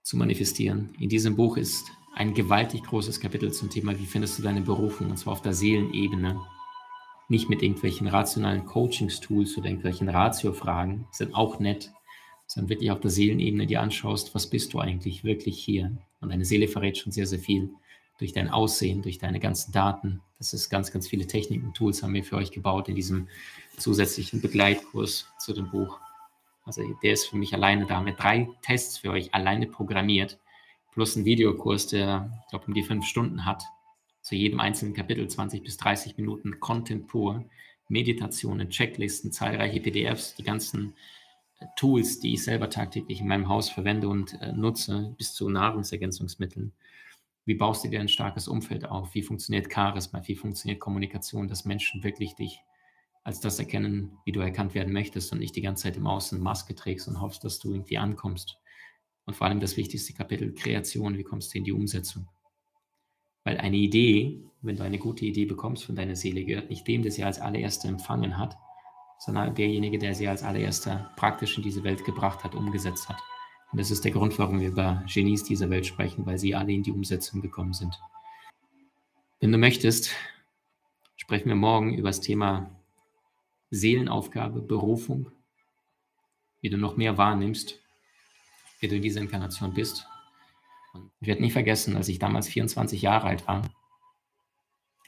zu manifestieren. In diesem Buch ist ein gewaltig großes Kapitel zum Thema, wie findest du deine Berufung, und zwar auf der Seelenebene. Nicht mit irgendwelchen rationalen Coachingstools oder irgendwelchen Ratio-Fragen, sind auch nett, sondern wirklich auf der Seelenebene dir anschaust, was bist du eigentlich wirklich hier? Und deine Seele verrät schon sehr, sehr viel durch dein Aussehen, durch deine ganzen Daten. Das ist ganz, ganz viele Techniken und Tools haben wir für euch gebaut in diesem zusätzlichen Begleitkurs zu dem Buch. Also der ist für mich alleine da mit drei Tests für euch alleine programmiert, plus ein Videokurs, der, ich glaube, um die fünf Stunden hat. Zu jedem einzelnen Kapitel 20 bis 30 Minuten Content pur, Meditationen, Checklisten, zahlreiche PDFs, die ganzen äh, Tools, die ich selber tagtäglich in meinem Haus verwende und äh, nutze, bis zu Nahrungsergänzungsmitteln. Wie baust du dir ein starkes Umfeld auf? Wie funktioniert Charisma? Wie funktioniert Kommunikation, dass Menschen wirklich dich als das erkennen, wie du erkannt werden möchtest und nicht die ganze Zeit im Außen Maske trägst und hoffst, dass du irgendwie ankommst. Und vor allem das wichtigste Kapitel, Kreation, wie kommst du in die Umsetzung? Weil eine Idee, wenn du eine gute Idee bekommst von deiner Seele, gehört nicht dem, der sie als allererster empfangen hat, sondern derjenige, der sie als allererster praktisch in diese Welt gebracht hat, umgesetzt hat. Und das ist der Grund, warum wir über Genies dieser Welt sprechen, weil sie alle in die Umsetzung gekommen sind. Wenn du möchtest, sprechen wir morgen über das Thema Seelenaufgabe, Berufung, wie du noch mehr wahrnimmst, wie du in dieser Inkarnation bist. Ich werde nie vergessen, als ich damals 24 Jahre alt war,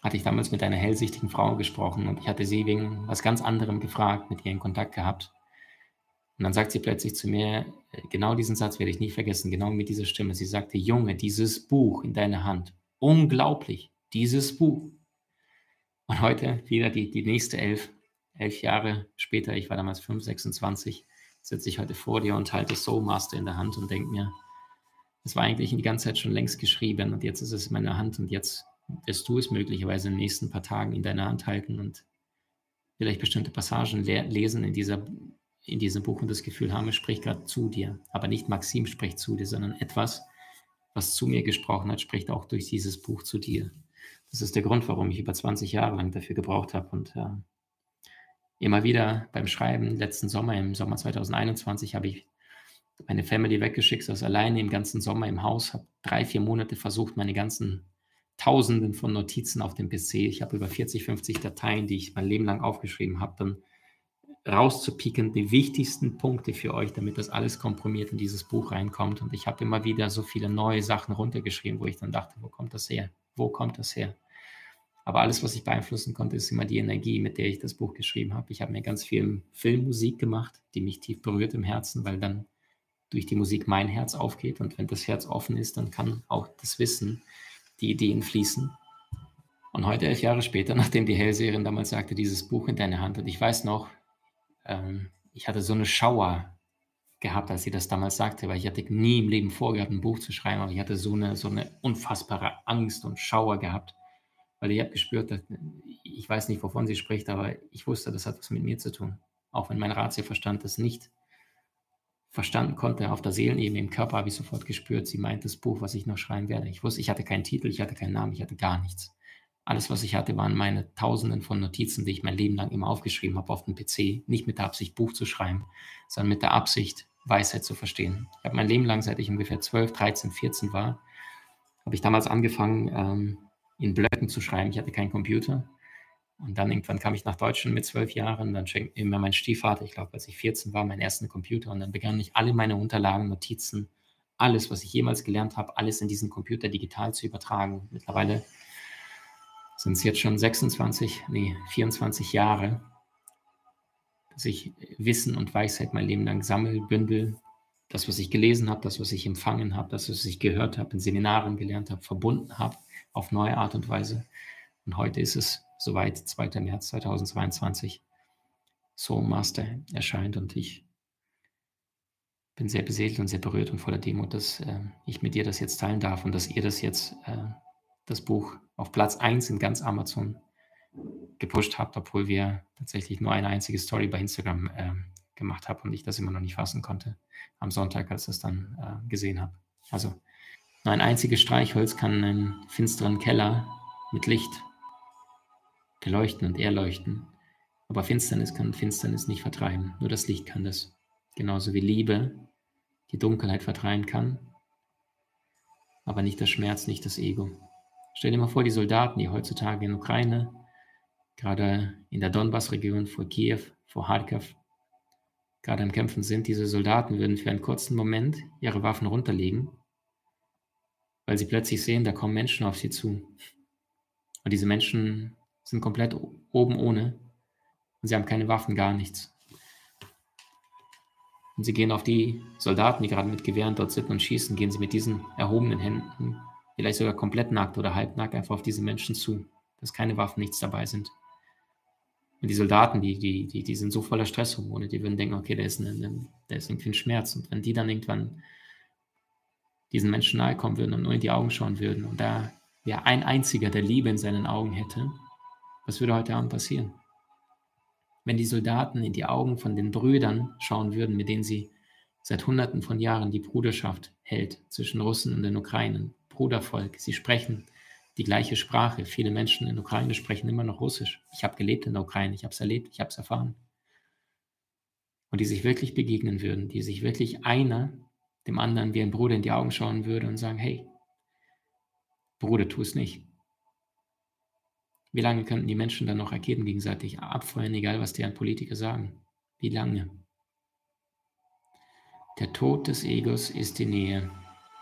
hatte ich damals mit einer hellsichtigen Frau gesprochen und ich hatte sie wegen was ganz anderem gefragt, mit ihr in Kontakt gehabt. Und dann sagt sie plötzlich zu mir, äh, genau diesen Satz werde ich nie vergessen, genau mit dieser Stimme. Sie sagte, Junge, dieses Buch in deiner Hand, unglaublich, dieses Buch. Und heute wieder die, die nächste elf, elf Jahre später, ich war damals 5, 26, sitze ich heute vor dir und halte Soul Master in der Hand und denke mir, es war eigentlich die ganze Zeit schon längst geschrieben und jetzt ist es in meiner Hand und jetzt wirst du es möglicherweise in den nächsten paar Tagen in deiner Hand halten und vielleicht bestimmte Passagen lesen in dieser in diesem Buch und das Gefühl haben, es spricht gerade zu dir. Aber nicht Maxim spricht zu dir, sondern etwas, was zu mir gesprochen hat, spricht auch durch dieses Buch zu dir. Das ist der Grund, warum ich über 20 Jahre lang dafür gebraucht habe. Und äh, immer wieder beim Schreiben, letzten Sommer, im Sommer 2021, habe ich meine Family weggeschickt, saß alleine im ganzen Sommer im Haus, habe drei, vier Monate versucht, meine ganzen Tausenden von Notizen auf dem PC, ich habe über 40, 50 Dateien, die ich mein Leben lang aufgeschrieben habe, dann rauszupicken, die wichtigsten Punkte für euch, damit das alles komprimiert in dieses Buch reinkommt. Und ich habe immer wieder so viele neue Sachen runtergeschrieben, wo ich dann dachte, wo kommt das her? Wo kommt das her? Aber alles, was ich beeinflussen konnte, ist immer die Energie, mit der ich das Buch geschrieben habe. Ich habe mir ganz viel Filmmusik gemacht, die mich tief berührt im Herzen, weil dann durch die Musik mein Herz aufgeht. Und wenn das Herz offen ist, dann kann auch das Wissen, die Ideen fließen. Und heute, elf Jahre später, nachdem die Hellseherin damals sagte, dieses Buch in deine Hand, und ich weiß noch, ähm, ich hatte so eine Schauer gehabt, als sie das damals sagte, weil ich hatte nie im Leben vorgehabt, ein Buch zu schreiben, aber ich hatte so eine, so eine unfassbare Angst und Schauer gehabt, weil ich habe gespürt, dass, ich weiß nicht, wovon sie spricht, aber ich wusste, das hat was mit mir zu tun. Auch wenn mein Ratioverstand das nicht verstanden konnte, auf der Seelenebene, im Körper habe ich sofort gespürt, sie meint das Buch, was ich noch schreiben werde. Ich wusste, ich hatte keinen Titel, ich hatte keinen Namen, ich hatte gar nichts. Alles, was ich hatte, waren meine Tausenden von Notizen, die ich mein Leben lang immer aufgeschrieben habe auf dem PC. Nicht mit der Absicht, Buch zu schreiben, sondern mit der Absicht, Weisheit zu verstehen. Ich habe mein Leben lang, seit ich ungefähr 12, 13, 14 war, habe ich damals angefangen, ähm, in Blöcken zu schreiben. Ich hatte keinen Computer. Und dann irgendwann kam ich nach Deutschland mit zwölf Jahren. Dann schenkte mir mein Stiefvater, ich glaube, als ich 14 war, meinen ersten Computer. Und dann begann ich alle meine Unterlagen, Notizen, alles, was ich jemals gelernt habe, alles in diesen Computer digital zu übertragen. Mittlerweile sind es jetzt schon 26, nee, 24 Jahre, dass ich Wissen und Weisheit mein Leben lang sammel, bündel, das, was ich gelesen habe, das, was ich empfangen habe, das, was ich gehört habe, in Seminaren gelernt habe, verbunden habe auf neue Art und Weise. Und heute ist es soweit, 2. März 2022, Soul Master erscheint und ich bin sehr beseelt und sehr berührt und voller Demut, dass äh, ich mit dir das jetzt teilen darf und dass ihr das jetzt äh, das Buch auf Platz 1 in ganz Amazon gepusht habt, obwohl wir tatsächlich nur eine einzige Story bei Instagram äh, gemacht haben und ich das immer noch nicht fassen konnte am Sonntag, als ich das dann äh, gesehen habe. Also nur ein einziges Streichholz kann einen finsteren Keller mit Licht beleuchten und erleuchten. Aber Finsternis kann Finsternis nicht vertreiben. Nur das Licht kann das. Genauso wie Liebe die Dunkelheit vertreiben kann, aber nicht das Schmerz, nicht das Ego. Stell dir mal vor, die Soldaten, die heutzutage in Ukraine, gerade in der Donbass-Region vor Kiew, vor Kharkiv, gerade am Kämpfen sind, diese Soldaten würden für einen kurzen Moment ihre Waffen runterlegen, weil sie plötzlich sehen, da kommen Menschen auf sie zu. Und diese Menschen sind komplett oben ohne und sie haben keine Waffen, gar nichts. Und sie gehen auf die Soldaten, die gerade mit Gewehren dort sitzen und schießen, gehen sie mit diesen erhobenen Händen, vielleicht sogar komplett nackt oder halbnackt, einfach auf diese Menschen zu, dass keine Waffen, nichts dabei sind. Und die Soldaten, die, die, die, die sind so voller Stresshormone, die würden denken, okay, da ist, eine, da ist irgendwie ein Schmerz. Und wenn die dann irgendwann diesen Menschen nahe kommen würden und nur in die Augen schauen würden und da ja ein einziger der Liebe in seinen Augen hätte, was würde heute Abend passieren? wenn die Soldaten in die Augen von den Brüdern schauen würden, mit denen sie seit Hunderten von Jahren die Bruderschaft hält zwischen Russen und den Ukrainen. Brudervolk, sie sprechen die gleiche Sprache. Viele Menschen in der Ukraine sprechen immer noch Russisch. Ich habe gelebt in der Ukraine, ich habe es erlebt, ich habe es erfahren. Und die sich wirklich begegnen würden, die sich wirklich einer dem anderen wie ein Bruder in die Augen schauen würde und sagen, hey, Bruder, tu es nicht. Wie lange könnten die Menschen dann noch Raketen gegenseitig abfeuern, egal was deren Politiker sagen? Wie lange? Der Tod des Egos ist die Nähe.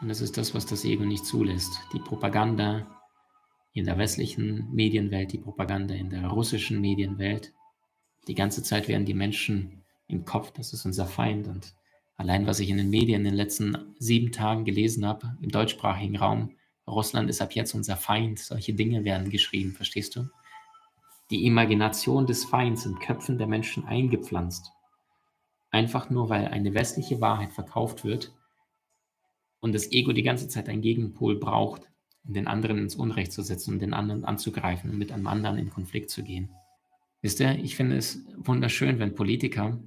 Und das ist das, was das Ego nicht zulässt. Die Propaganda in der westlichen Medienwelt, die Propaganda in der russischen Medienwelt. Die ganze Zeit werden die Menschen im Kopf, das ist unser Feind. Und allein, was ich in den Medien in den letzten sieben Tagen gelesen habe, im deutschsprachigen Raum, Russland ist ab jetzt unser Feind. Solche Dinge werden geschrieben, verstehst du? Die Imagination des Feinds in Köpfen der Menschen eingepflanzt. Einfach nur, weil eine westliche Wahrheit verkauft wird und das Ego die ganze Zeit einen Gegenpol braucht, um den anderen ins Unrecht zu setzen, um den anderen anzugreifen und mit einem anderen in Konflikt zu gehen. Wisst ihr, ich finde es wunderschön, wenn Politiker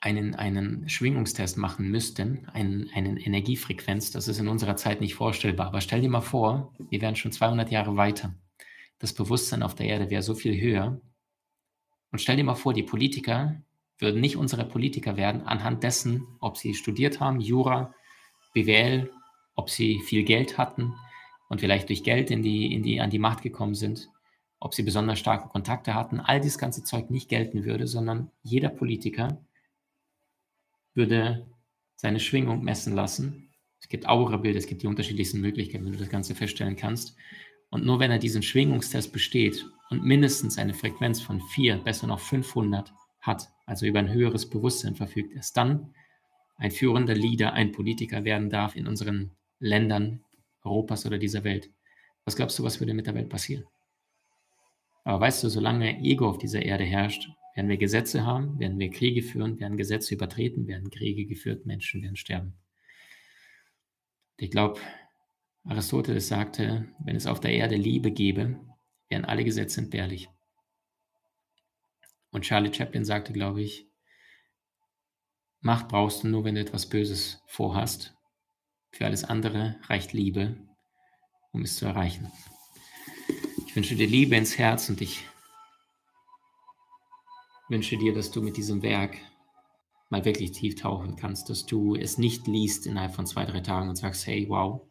einen, einen Schwingungstest machen müssten, einen, einen Energiefrequenz, das ist in unserer Zeit nicht vorstellbar. Aber stell dir mal vor, wir wären schon 200 Jahre weiter. Das Bewusstsein auf der Erde wäre so viel höher. Und stell dir mal vor, die Politiker würden nicht unsere Politiker werden anhand dessen, ob sie studiert haben, Jura, BWL, ob sie viel Geld hatten und vielleicht durch Geld in die, in die, an die Macht gekommen sind, ob sie besonders starke Kontakte hatten. All dieses ganze Zeug nicht gelten würde, sondern jeder Politiker würde seine Schwingung messen lassen. Es gibt Aura-Bilder, es gibt die unterschiedlichsten Möglichkeiten, wie du das Ganze feststellen kannst. Und nur wenn er diesen Schwingungstest besteht und mindestens eine Frequenz von 4, besser noch 500 hat, also über ein höheres Bewusstsein verfügt, erst dann ein führender Leader, ein Politiker werden darf in unseren Ländern Europas oder dieser Welt. Was glaubst du, was würde mit der Welt passieren? Aber weißt du, solange Ego auf dieser Erde herrscht, werden wir Gesetze haben, werden wir Kriege führen, werden Gesetze übertreten, werden Kriege geführt, Menschen werden sterben. Ich glaube, Aristoteles sagte, wenn es auf der Erde Liebe gäbe, wären alle Gesetze entbehrlich. Und Charlie Chaplin sagte, glaube ich, Macht brauchst du nur, wenn du etwas Böses vorhast. Für alles andere reicht Liebe, um es zu erreichen. Ich wünsche dir Liebe ins Herz und ich wünsche dir, dass du mit diesem Werk mal wirklich tief tauchen kannst, dass du es nicht liest innerhalb von zwei, drei Tagen und sagst, hey, wow,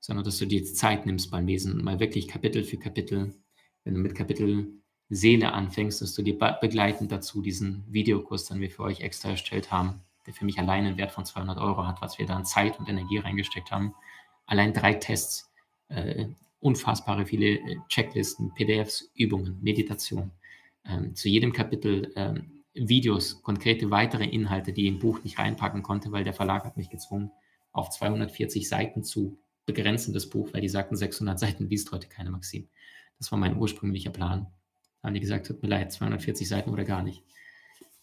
sondern dass du dir Zeit nimmst beim Lesen, mal wirklich Kapitel für Kapitel, wenn du mit Kapitel Seele anfängst, dass du dir begleitend dazu diesen Videokurs, den wir für euch extra erstellt haben, der für mich allein einen Wert von 200 Euro hat, was wir da an Zeit und Energie reingesteckt haben. Allein drei Tests, äh, unfassbare viele äh, Checklisten, PDFs, Übungen, Meditation zu jedem Kapitel ähm, Videos, konkrete weitere Inhalte, die im Buch nicht reinpacken konnte, weil der Verlag hat mich gezwungen, auf 240 Seiten zu begrenzen, das Buch, weil die sagten, 600 Seiten liest heute keine Maxim. Das war mein ursprünglicher Plan. Da haben die gesagt, tut mir leid, 240 Seiten oder gar nicht.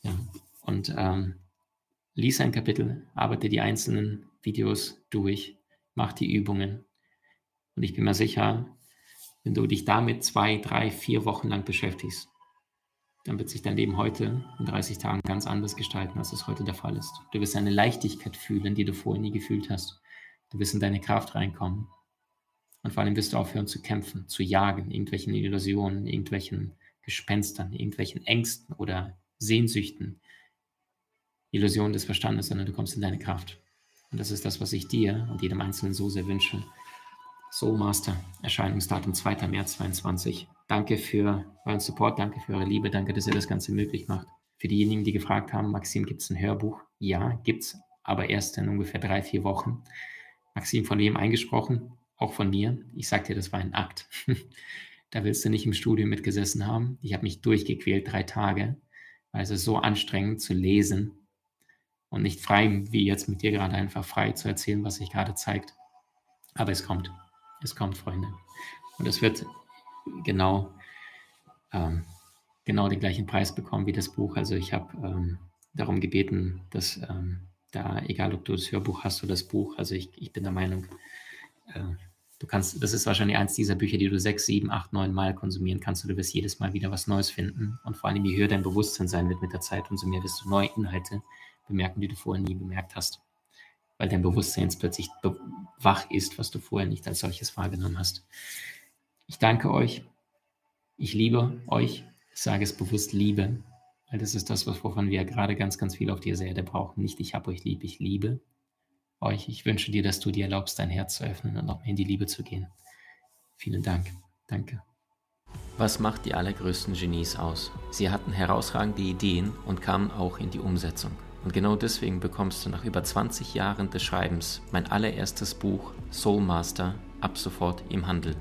Ja. Und ähm, lies ein Kapitel, arbeite die einzelnen Videos durch, mach die Übungen. Und ich bin mir sicher, Wenn du dich damit zwei, drei, vier Wochen lang beschäftigst, dann wird sich dein Leben heute in 30 Tagen ganz anders gestalten, als es heute der Fall ist. Du wirst eine Leichtigkeit fühlen, die du vorher nie gefühlt hast. Du wirst in deine Kraft reinkommen. Und vor allem wirst du aufhören zu kämpfen, zu jagen, irgendwelchen Illusionen, irgendwelchen Gespenstern, irgendwelchen Ängsten oder Sehnsüchten, Illusionen des Verstandes, sondern du kommst in deine Kraft. Und das ist das, was ich dir und jedem Einzelnen so sehr wünsche. Soul Master, Erscheinungsdatum 2. März 2022. Danke für euren Support, danke für eure Liebe, danke, dass ihr das Ganze möglich macht. Für diejenigen, die gefragt haben, Maxim, gibt es ein Hörbuch? Ja, gibt's, aber erst in ungefähr drei, vier Wochen. Maxim von wem eingesprochen? Auch von mir. Ich sag dir, das war ein Akt. da willst du nicht im Studio mitgesessen haben. Ich habe mich durchgequält, drei Tage, weil es ist so anstrengend zu lesen und nicht frei, wie jetzt mit dir gerade einfach frei zu erzählen, was sich gerade zeigt. Aber es kommt. Es kommt, Freunde. Und es wird genau, ähm, genau den gleichen Preis bekommen wie das Buch. Also ich habe ähm, darum gebeten, dass ähm, da, egal ob du das Hörbuch hast oder das Buch, also ich, ich bin der Meinung, äh, du kannst, das ist wahrscheinlich eins dieser Bücher, die du sechs, sieben, acht, neun Mal konsumieren kannst und du wirst jedes Mal wieder was Neues finden. Und vor allem, je höher dein Bewusstsein sein wird mit der Zeit, umso mehr wirst du neue Inhalte bemerken, die du vorher nie bemerkt hast. Weil dein Bewusstsein jetzt plötzlich wach ist, was du vorher nicht als solches wahrgenommen hast. Ich danke euch. Ich liebe euch. Ich sage es bewusst Liebe, weil das ist das, wovon wir gerade ganz, ganz viel auf dieser Erde brauchen. Nicht ich habe euch lieb, ich liebe euch. Ich wünsche dir, dass du dir erlaubst, dein Herz zu öffnen und noch mehr in die Liebe zu gehen. Vielen Dank. Danke. Was macht die allergrößten Genies aus? Sie hatten herausragende Ideen und kamen auch in die Umsetzung. Und genau deswegen bekommst du nach über 20 Jahren des Schreibens mein allererstes Buch Soul Master ab sofort im Handel.